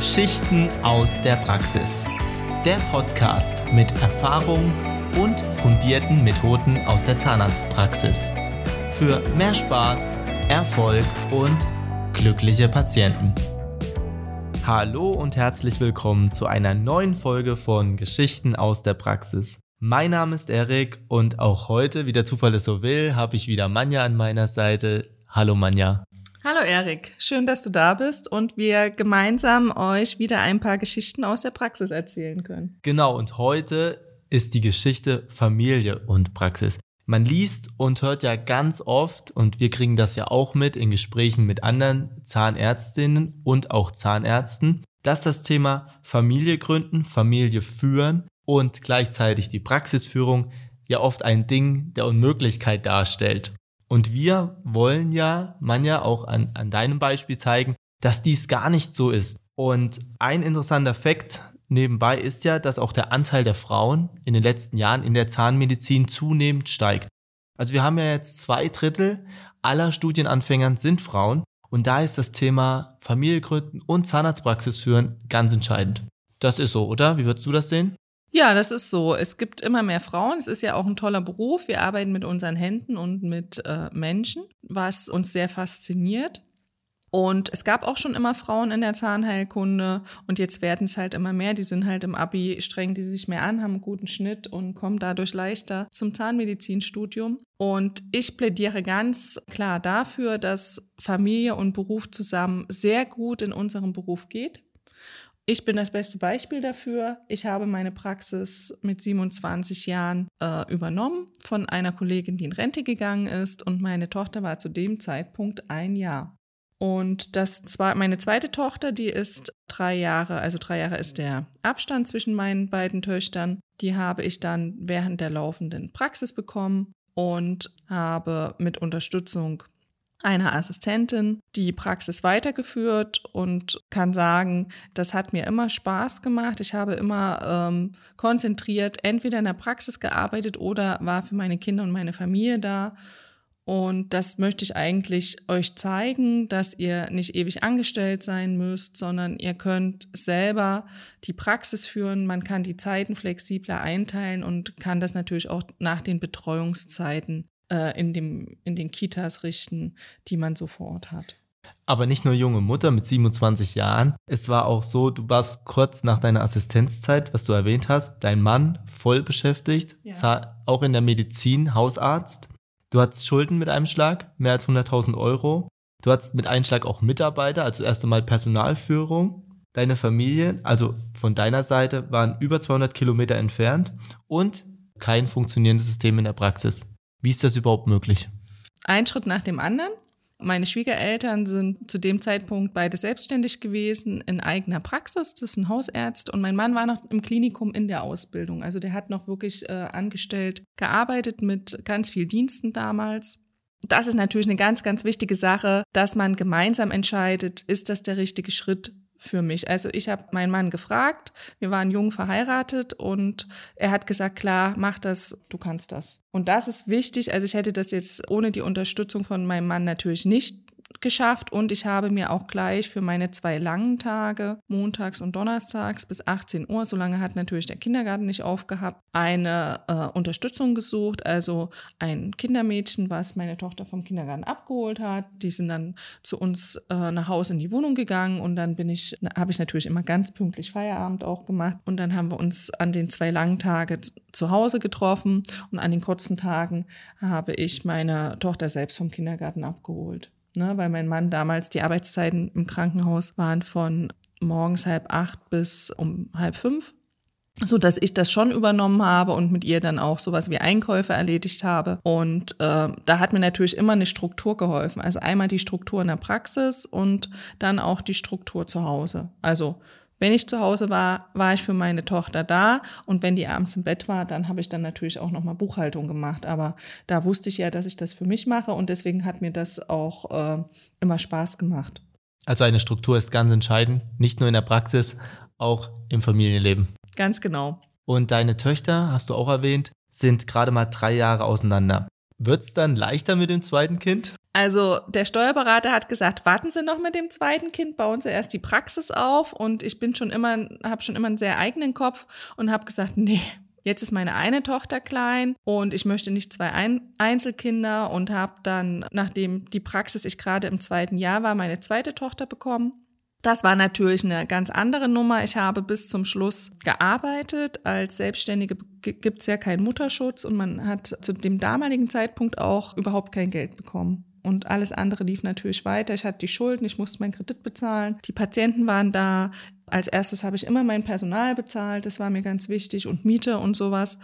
Geschichten aus der Praxis. Der Podcast mit Erfahrung und fundierten Methoden aus der Zahnarztpraxis. Für mehr Spaß, Erfolg und glückliche Patienten. Hallo und herzlich willkommen zu einer neuen Folge von Geschichten aus der Praxis. Mein Name ist Erik und auch heute, wie der Zufall es so will, habe ich wieder Manja an meiner Seite. Hallo Manja. Hallo Erik, schön, dass du da bist und wir gemeinsam euch wieder ein paar Geschichten aus der Praxis erzählen können. Genau, und heute ist die Geschichte Familie und Praxis. Man liest und hört ja ganz oft, und wir kriegen das ja auch mit in Gesprächen mit anderen Zahnärztinnen und auch Zahnärzten, dass das Thema Familie gründen, Familie führen und gleichzeitig die Praxisführung ja oft ein Ding der Unmöglichkeit darstellt. Und wir wollen ja, Manja, auch an, an deinem Beispiel zeigen, dass dies gar nicht so ist. Und ein interessanter Fakt nebenbei ist ja, dass auch der Anteil der Frauen in den letzten Jahren in der Zahnmedizin zunehmend steigt. Also wir haben ja jetzt zwei Drittel aller Studienanfängern sind Frauen und da ist das Thema Familie gründen und Zahnarztpraxis führen ganz entscheidend. Das ist so, oder? Wie würdest du das sehen? Ja, das ist so. Es gibt immer mehr Frauen. Es ist ja auch ein toller Beruf. Wir arbeiten mit unseren Händen und mit äh, Menschen, was uns sehr fasziniert. Und es gab auch schon immer Frauen in der Zahnheilkunde und jetzt werden es halt immer mehr. Die sind halt im Abi streng die sich mehr an, haben einen guten Schnitt und kommen dadurch leichter zum Zahnmedizinstudium. Und ich plädiere ganz klar dafür, dass Familie und Beruf zusammen sehr gut in unserem Beruf geht. Ich bin das beste Beispiel dafür. Ich habe meine Praxis mit 27 Jahren äh, übernommen von einer Kollegin, die in Rente gegangen ist und meine Tochter war zu dem Zeitpunkt ein Jahr. Und das zwar meine zweite Tochter, die ist drei Jahre, also drei Jahre ist der Abstand zwischen meinen beiden Töchtern. Die habe ich dann während der laufenden Praxis bekommen und habe mit Unterstützung einer Assistentin die Praxis weitergeführt und kann sagen, das hat mir immer Spaß gemacht. Ich habe immer ähm, konzentriert entweder in der Praxis gearbeitet oder war für meine Kinder und meine Familie da. Und das möchte ich eigentlich euch zeigen, dass ihr nicht ewig angestellt sein müsst, sondern ihr könnt selber die Praxis führen. Man kann die Zeiten flexibler einteilen und kann das natürlich auch nach den Betreuungszeiten äh, in, dem, in den Kitas richten, die man so vor Ort hat. Aber nicht nur junge Mutter mit 27 Jahren. Es war auch so, du warst kurz nach deiner Assistenzzeit, was du erwähnt hast, dein Mann voll beschäftigt, ja. auch in der Medizin, Hausarzt. Du hattest Schulden mit einem Schlag, mehr als 100.000 Euro. Du hattest mit einem Schlag auch Mitarbeiter, also erst einmal Personalführung. Deine Familie, also von deiner Seite, waren über 200 Kilometer entfernt und kein funktionierendes System in der Praxis. Wie ist das überhaupt möglich? Ein Schritt nach dem anderen. Meine Schwiegereltern sind zu dem Zeitpunkt beide selbstständig gewesen in eigener Praxis. Das ist ein Hausärzt und mein Mann war noch im Klinikum in der Ausbildung. Also der hat noch wirklich äh, angestellt gearbeitet mit ganz viel Diensten damals. Das ist natürlich eine ganz, ganz wichtige Sache, dass man gemeinsam entscheidet, ist das der richtige Schritt für mich. Also ich habe meinen Mann gefragt, wir waren jung verheiratet und er hat gesagt, klar, mach das, du kannst das. Und das ist wichtig. Also ich hätte das jetzt ohne die Unterstützung von meinem Mann natürlich nicht geschafft und ich habe mir auch gleich für meine zwei langen Tage, montags und donnerstags bis 18 Uhr, so lange hat natürlich der Kindergarten nicht aufgehabt, eine äh, Unterstützung gesucht, also ein Kindermädchen, was meine Tochter vom Kindergarten abgeholt hat. Die sind dann zu uns äh, nach Hause in die Wohnung gegangen und dann bin ich, habe ich natürlich immer ganz pünktlich Feierabend auch gemacht und dann haben wir uns an den zwei langen Tagen zu Hause getroffen und an den kurzen Tagen habe ich meine Tochter selbst vom Kindergarten abgeholt ne, weil mein Mann damals die Arbeitszeiten im Krankenhaus waren von morgens halb acht bis um halb fünf so dass ich das schon übernommen habe und mit ihr dann auch sowas wie Einkäufe erledigt habe. Und äh, da hat mir natürlich immer eine Struktur geholfen. Also einmal die Struktur in der Praxis und dann auch die Struktur zu Hause. Also wenn ich zu Hause war, war ich für meine Tochter da und wenn die abends im Bett war, dann habe ich dann natürlich auch nochmal Buchhaltung gemacht. Aber da wusste ich ja, dass ich das für mich mache und deswegen hat mir das auch äh, immer Spaß gemacht. Also eine Struktur ist ganz entscheidend, nicht nur in der Praxis, auch im Familienleben. Ganz genau. Und deine Töchter, hast du auch erwähnt, sind gerade mal drei Jahre auseinander. Wird es dann leichter mit dem zweiten Kind? Also der Steuerberater hat gesagt, warten Sie noch mit dem zweiten Kind, bauen Sie erst die Praxis auf. Und ich bin schon immer, habe schon immer einen sehr eigenen Kopf und habe gesagt, nee, Jetzt ist meine eine Tochter klein und ich möchte nicht zwei Ein Einzelkinder und habe dann, nachdem die Praxis ich gerade im zweiten Jahr war, meine zweite Tochter bekommen. Das war natürlich eine ganz andere Nummer. Ich habe bis zum Schluss gearbeitet. Als Selbstständige gibt es ja keinen Mutterschutz und man hat zu dem damaligen Zeitpunkt auch überhaupt kein Geld bekommen. Und alles andere lief natürlich weiter. Ich hatte die Schulden, ich musste meinen Kredit bezahlen. Die Patienten waren da. Als erstes habe ich immer mein Personal bezahlt. Das war mir ganz wichtig und Miete und sowas.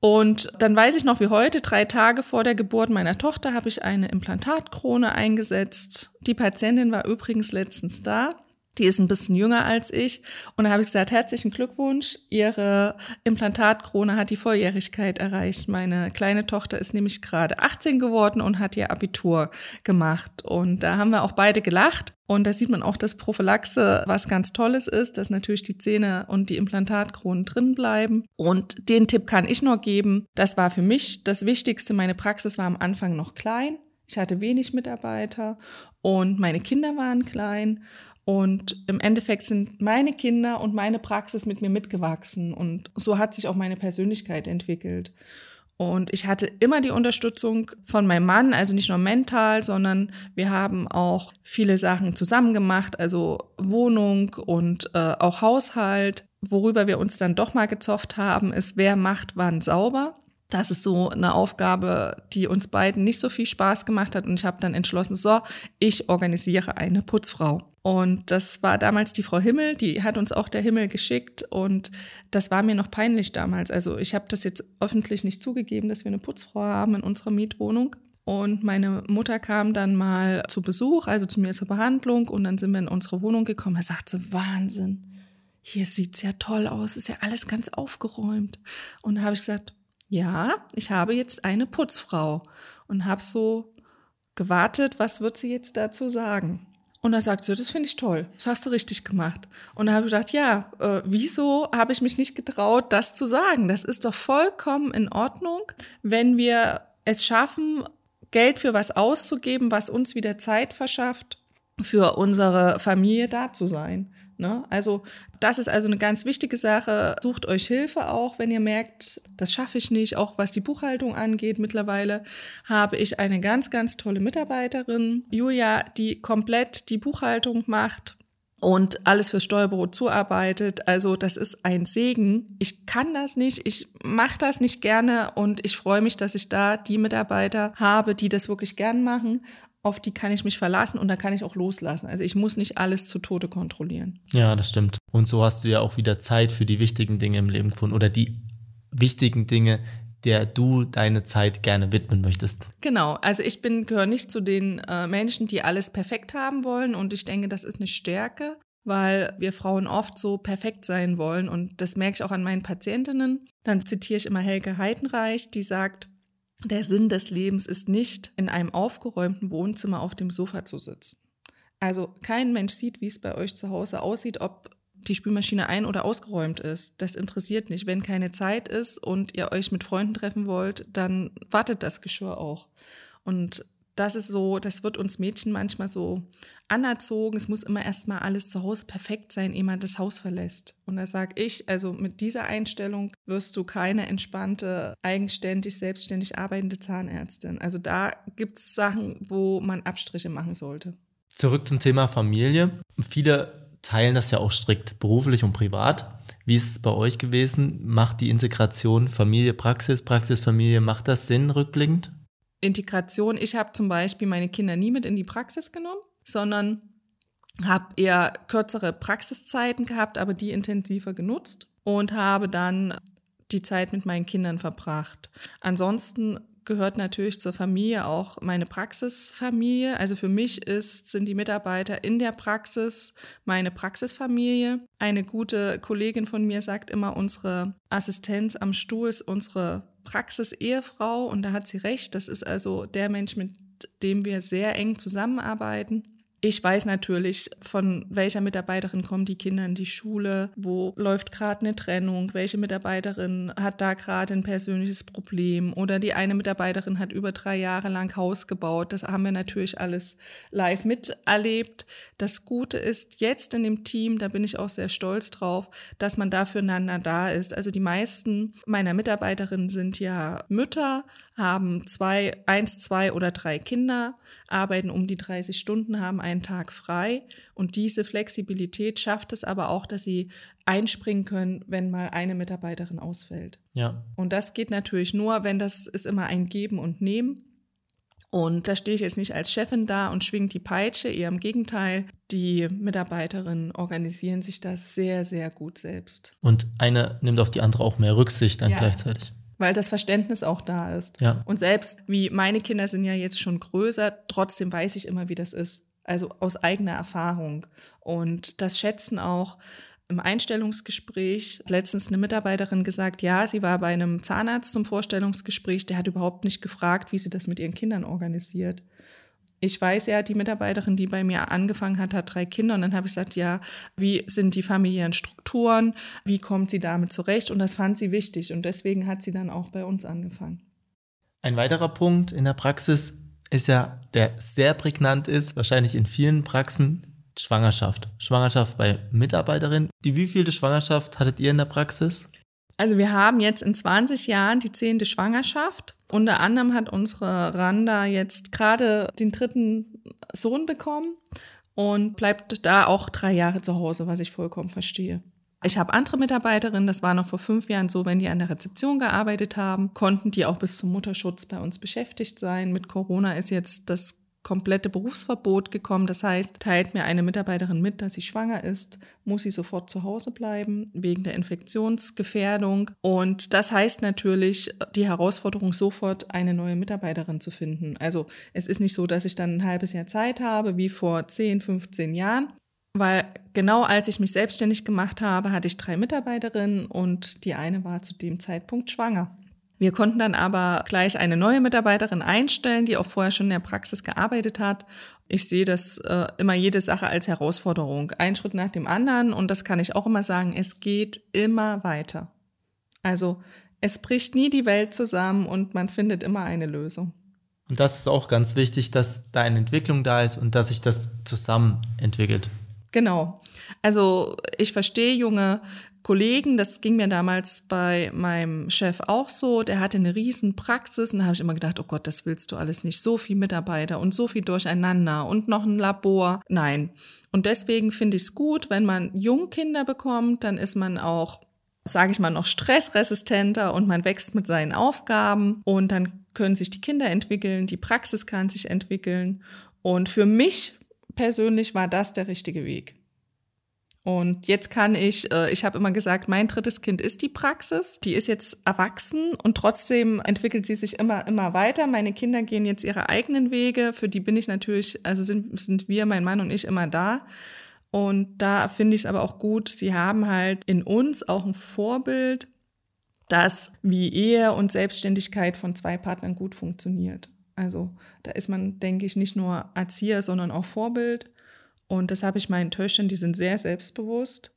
Und dann weiß ich noch wie heute, drei Tage vor der Geburt meiner Tochter habe ich eine Implantatkrone eingesetzt. Die Patientin war übrigens letztens da. Die ist ein bisschen jünger als ich. Und da habe ich gesagt, herzlichen Glückwunsch. Ihre Implantatkrone hat die Volljährigkeit erreicht. Meine kleine Tochter ist nämlich gerade 18 geworden und hat ihr Abitur gemacht. Und da haben wir auch beide gelacht. Und da sieht man auch, dass Prophylaxe was ganz Tolles ist, dass natürlich die Zähne und die Implantatkronen drin bleiben. Und den Tipp kann ich nur geben. Das war für mich das Wichtigste. Meine Praxis war am Anfang noch klein. Ich hatte wenig Mitarbeiter und meine Kinder waren klein. Und im Endeffekt sind meine Kinder und meine Praxis mit mir mitgewachsen. Und so hat sich auch meine Persönlichkeit entwickelt. Und ich hatte immer die Unterstützung von meinem Mann, also nicht nur mental, sondern wir haben auch viele Sachen zusammen gemacht, also Wohnung und äh, auch Haushalt. Worüber wir uns dann doch mal gezofft haben, ist, wer macht wann sauber. Das ist so eine Aufgabe, die uns beiden nicht so viel Spaß gemacht hat. Und ich habe dann entschlossen, so, ich organisiere eine Putzfrau. Und das war damals die Frau Himmel, die hat uns auch der Himmel geschickt und das war mir noch peinlich damals. Also ich habe das jetzt öffentlich nicht zugegeben, dass wir eine Putzfrau haben in unserer Mietwohnung. Und meine Mutter kam dann mal zu Besuch, also zu mir zur Behandlung und dann sind wir in unsere Wohnung gekommen. Da sagt sie, Wahnsinn, hier sieht's ja toll aus, ist ja alles ganz aufgeräumt. Und da habe ich gesagt, ja, ich habe jetzt eine Putzfrau und habe so gewartet, was wird sie jetzt dazu sagen? Und da sagt sie, das finde ich toll, das hast du richtig gemacht. Und da habe ich gedacht, ja, äh, wieso habe ich mich nicht getraut, das zu sagen? Das ist doch vollkommen in Ordnung, wenn wir es schaffen, Geld für was auszugeben, was uns wieder Zeit verschafft, für unsere Familie da zu sein. Ne? Also das ist also eine ganz wichtige Sache. Sucht euch Hilfe auch, wenn ihr merkt, das schaffe ich nicht. Auch was die Buchhaltung angeht, mittlerweile habe ich eine ganz, ganz tolle Mitarbeiterin, Julia, die komplett die Buchhaltung macht und alles fürs Steuerbüro zuarbeitet. Also das ist ein Segen. Ich kann das nicht, ich mache das nicht gerne und ich freue mich, dass ich da die Mitarbeiter habe, die das wirklich gern machen auf die kann ich mich verlassen und da kann ich auch loslassen. Also ich muss nicht alles zu Tode kontrollieren. Ja, das stimmt. Und so hast du ja auch wieder Zeit für die wichtigen Dinge im Leben gefunden oder die wichtigen Dinge, der du deine Zeit gerne widmen möchtest. Genau, also ich bin gehöre nicht zu den äh, Menschen, die alles perfekt haben wollen und ich denke, das ist eine Stärke, weil wir Frauen oft so perfekt sein wollen und das merke ich auch an meinen Patientinnen. Dann zitiere ich immer Helge Heidenreich, die sagt, der Sinn des Lebens ist nicht, in einem aufgeräumten Wohnzimmer auf dem Sofa zu sitzen. Also kein Mensch sieht, wie es bei euch zu Hause aussieht, ob die Spülmaschine ein- oder ausgeräumt ist. Das interessiert nicht. Wenn keine Zeit ist und ihr euch mit Freunden treffen wollt, dann wartet das Geschirr auch. Und das ist so, das wird uns Mädchen manchmal so anerzogen. Es muss immer erstmal alles zu Hause perfekt sein, ehe man das Haus verlässt. Und da sage ich, also mit dieser Einstellung wirst du keine entspannte, eigenständig, selbstständig arbeitende Zahnärztin. Also da gibt es Sachen, wo man Abstriche machen sollte. Zurück zum Thema Familie. Viele teilen das ja auch strikt beruflich und privat. Wie ist es bei euch gewesen? Macht die Integration Familie, Praxis, Praxis, Familie, macht das Sinn rückblickend? Integration, ich habe zum Beispiel meine Kinder nie mit in die Praxis genommen, sondern habe eher kürzere Praxiszeiten gehabt, aber die intensiver genutzt und habe dann die Zeit mit meinen Kindern verbracht. Ansonsten gehört natürlich zur Familie auch meine Praxisfamilie. Also für mich ist, sind die Mitarbeiter in der Praxis meine Praxisfamilie. Eine gute Kollegin von mir sagt immer, unsere Assistenz am Stuhl ist unsere Praxis-Ehefrau und da hat sie recht. Das ist also der Mensch, mit dem wir sehr eng zusammenarbeiten. Ich weiß natürlich, von welcher Mitarbeiterin kommen die Kinder in die Schule, wo läuft gerade eine Trennung, welche Mitarbeiterin hat da gerade ein persönliches Problem oder die eine Mitarbeiterin hat über drei Jahre lang Haus gebaut. Das haben wir natürlich alles live miterlebt. Das Gute ist jetzt in dem Team, da bin ich auch sehr stolz drauf, dass man da füreinander da ist. Also die meisten meiner Mitarbeiterinnen sind ja Mütter, haben zwei, eins, zwei oder drei Kinder, arbeiten um die 30 Stunden, haben einen Tag frei. Und diese Flexibilität schafft es aber auch, dass sie einspringen können, wenn mal eine Mitarbeiterin ausfällt. Ja. Und das geht natürlich nur, wenn das ist immer ein Geben und Nehmen. Und da stehe ich jetzt nicht als Chefin da und schwingt die Peitsche, eher im Gegenteil. Die Mitarbeiterinnen organisieren sich das sehr, sehr gut selbst. Und eine nimmt auf die andere auch mehr Rücksicht dann ja. gleichzeitig weil das Verständnis auch da ist. Ja. Und selbst wie meine Kinder sind ja jetzt schon größer, trotzdem weiß ich immer, wie das ist. Also aus eigener Erfahrung. Und das schätzen auch im Einstellungsgespräch letztens eine Mitarbeiterin gesagt, ja, sie war bei einem Zahnarzt zum Vorstellungsgespräch, der hat überhaupt nicht gefragt, wie sie das mit ihren Kindern organisiert ich weiß ja, die Mitarbeiterin, die bei mir angefangen hat, hat drei Kinder. Und dann habe ich gesagt, ja, wie sind die familiären Strukturen? Wie kommt sie damit zurecht? Und das fand sie wichtig. Und deswegen hat sie dann auch bei uns angefangen. Ein weiterer Punkt in der Praxis ist ja, der sehr prägnant ist, wahrscheinlich in vielen Praxen, Schwangerschaft. Schwangerschaft bei Mitarbeiterinnen. Die wievielte Schwangerschaft hattet ihr in der Praxis? Also wir haben jetzt in 20 Jahren die zehnte Schwangerschaft. Unter anderem hat unsere Randa jetzt gerade den dritten Sohn bekommen und bleibt da auch drei Jahre zu Hause, was ich vollkommen verstehe. Ich habe andere Mitarbeiterinnen, das war noch vor fünf Jahren so, wenn die an der Rezeption gearbeitet haben, konnten die auch bis zum Mutterschutz bei uns beschäftigt sein. Mit Corona ist jetzt das komplette Berufsverbot gekommen. Das heißt, teilt mir eine Mitarbeiterin mit, dass sie schwanger ist, muss sie sofort zu Hause bleiben wegen der Infektionsgefährdung. Und das heißt natürlich die Herausforderung, sofort eine neue Mitarbeiterin zu finden. Also es ist nicht so, dass ich dann ein halbes Jahr Zeit habe, wie vor 10, 15 Jahren. Weil genau als ich mich selbstständig gemacht habe, hatte ich drei Mitarbeiterinnen und die eine war zu dem Zeitpunkt schwanger. Wir konnten dann aber gleich eine neue Mitarbeiterin einstellen, die auch vorher schon in der Praxis gearbeitet hat. Ich sehe das äh, immer jede Sache als Herausforderung. Ein Schritt nach dem anderen und das kann ich auch immer sagen, es geht immer weiter. Also es bricht nie die Welt zusammen und man findet immer eine Lösung. Und das ist auch ganz wichtig, dass da eine Entwicklung da ist und dass sich das zusammen entwickelt. Genau. Also ich verstehe junge Kollegen, das ging mir damals bei meinem Chef auch so, der hatte eine riesen Praxis und da habe ich immer gedacht, oh Gott, das willst du alles nicht, so viel Mitarbeiter und so viel durcheinander und noch ein Labor. Nein. Und deswegen finde ich es gut, wenn man Jungkinder bekommt, dann ist man auch, sage ich mal, noch stressresistenter und man wächst mit seinen Aufgaben und dann können sich die Kinder entwickeln, die Praxis kann sich entwickeln. Und für mich persönlich war das der richtige Weg. Und jetzt kann ich, äh, ich habe immer gesagt, mein drittes Kind ist die Praxis. Die ist jetzt erwachsen und trotzdem entwickelt sie sich immer, immer weiter. Meine Kinder gehen jetzt ihre eigenen Wege. Für die bin ich natürlich, also sind, sind wir, mein Mann und ich immer da. Und da finde ich es aber auch gut, sie haben halt in uns auch ein Vorbild, das wie Ehe und Selbstständigkeit von zwei Partnern gut funktioniert. Also da ist man, denke ich, nicht nur Erzieher, sondern auch Vorbild. Und das habe ich meinen Töchtern, die sind sehr selbstbewusst.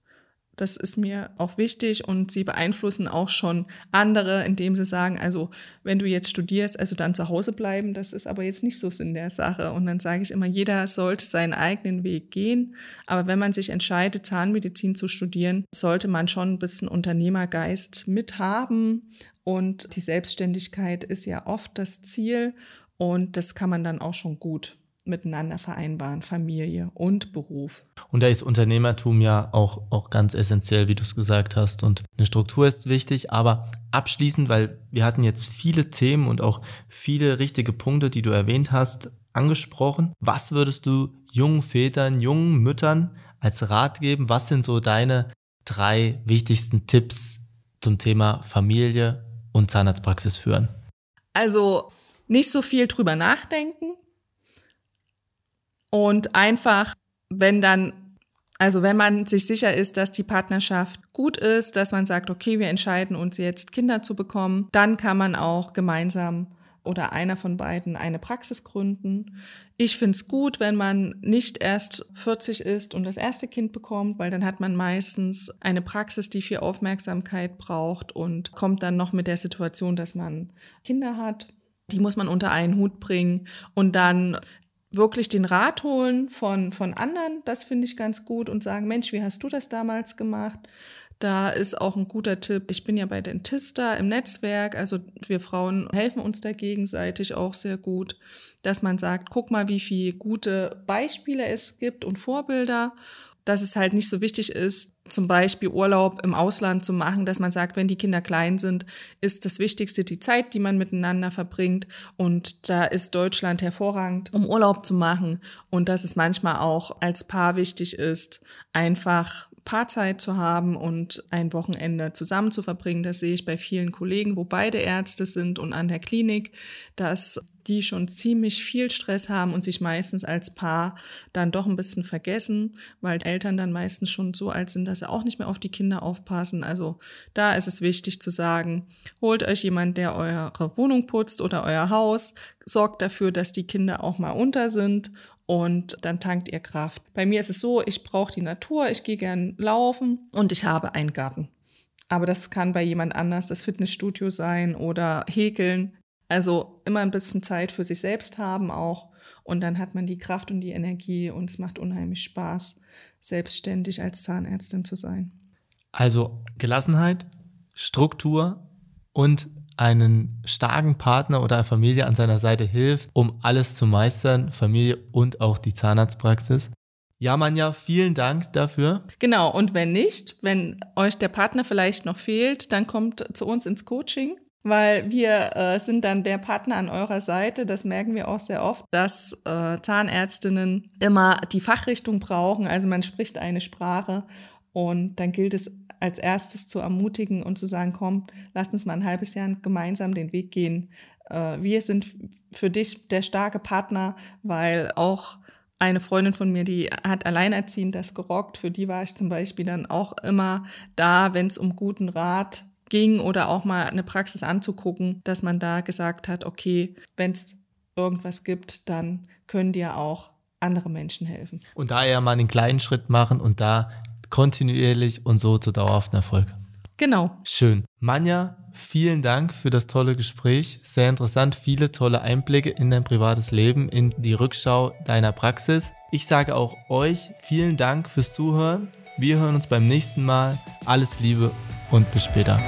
Das ist mir auch wichtig und sie beeinflussen auch schon andere, indem sie sagen, also wenn du jetzt studierst, also dann zu Hause bleiben, das ist aber jetzt nicht so Sinn der Sache. Und dann sage ich immer, jeder sollte seinen eigenen Weg gehen. Aber wenn man sich entscheidet, Zahnmedizin zu studieren, sollte man schon ein bisschen Unternehmergeist mithaben. Und die Selbstständigkeit ist ja oft das Ziel und das kann man dann auch schon gut miteinander vereinbaren, Familie und Beruf. Und da ist Unternehmertum ja auch, auch ganz essentiell, wie du es gesagt hast. Und eine Struktur ist wichtig, aber abschließend, weil wir hatten jetzt viele Themen und auch viele richtige Punkte, die du erwähnt hast, angesprochen. Was würdest du jungen Vätern, jungen Müttern als Rat geben? Was sind so deine drei wichtigsten Tipps zum Thema Familie und Zahnarztpraxis führen? Also nicht so viel drüber nachdenken, und einfach, wenn dann, also wenn man sich sicher ist, dass die Partnerschaft gut ist, dass man sagt, okay, wir entscheiden uns jetzt Kinder zu bekommen, dann kann man auch gemeinsam oder einer von beiden eine Praxis gründen. Ich finde es gut, wenn man nicht erst 40 ist und das erste Kind bekommt, weil dann hat man meistens eine Praxis, die viel Aufmerksamkeit braucht und kommt dann noch mit der Situation, dass man Kinder hat. Die muss man unter einen Hut bringen und dann wirklich den Rat holen von, von anderen, das finde ich ganz gut und sagen, Mensch, wie hast du das damals gemacht? Da ist auch ein guter Tipp. Ich bin ja bei Dentista im Netzwerk, also wir Frauen helfen uns da gegenseitig auch sehr gut, dass man sagt, guck mal, wie viele gute Beispiele es gibt und Vorbilder dass es halt nicht so wichtig ist, zum Beispiel Urlaub im Ausland zu machen, dass man sagt, wenn die Kinder klein sind, ist das Wichtigste die Zeit, die man miteinander verbringt. Und da ist Deutschland hervorragend, um Urlaub zu machen. Und dass es manchmal auch als Paar wichtig ist, einfach Paarzeit zu haben und ein Wochenende zusammen zu verbringen. Das sehe ich bei vielen Kollegen, wo beide Ärzte sind und an der Klinik, dass die schon ziemlich viel Stress haben und sich meistens als Paar dann doch ein bisschen vergessen, weil Eltern dann meistens schon so alt sind, dass sie auch nicht mehr auf die Kinder aufpassen. Also da ist es wichtig zu sagen, holt euch jemand, der eure Wohnung putzt oder euer Haus, sorgt dafür, dass die Kinder auch mal unter sind und dann tankt ihr Kraft. Bei mir ist es so, ich brauche die Natur, ich gehe gern laufen und ich habe einen Garten. Aber das kann bei jemand anders das Fitnessstudio sein oder häkeln. Also immer ein bisschen Zeit für sich selbst haben auch. Und dann hat man die Kraft und die Energie und es macht unheimlich Spaß, selbstständig als Zahnärztin zu sein. Also Gelassenheit, Struktur und einen starken Partner oder eine Familie an seiner Seite hilft, um alles zu meistern, Familie und auch die Zahnarztpraxis. Ja, Manja, vielen Dank dafür. Genau, und wenn nicht, wenn euch der Partner vielleicht noch fehlt, dann kommt zu uns ins Coaching, weil wir äh, sind dann der Partner an eurer Seite. Das merken wir auch sehr oft, dass äh, Zahnärztinnen immer die Fachrichtung brauchen. Also man spricht eine Sprache und dann gilt es als erstes zu ermutigen und zu sagen, komm, lass uns mal ein halbes Jahr gemeinsam den Weg gehen. Äh, wir sind für dich der starke Partner, weil auch eine Freundin von mir, die hat alleinerziehend das gerockt. Für die war ich zum Beispiel dann auch immer da, wenn es um guten Rat ging oder auch mal eine Praxis anzugucken, dass man da gesagt hat, okay, wenn es irgendwas gibt, dann können dir auch andere Menschen helfen. Und da eher mal einen kleinen Schritt machen und da kontinuierlich und so zu dauerhaften Erfolg. Genau. Schön. Manja, vielen Dank für das tolle Gespräch. Sehr interessant, viele tolle Einblicke in dein privates Leben, in die Rückschau deiner Praxis. Ich sage auch euch vielen Dank fürs Zuhören. Wir hören uns beim nächsten Mal. Alles Liebe und bis später.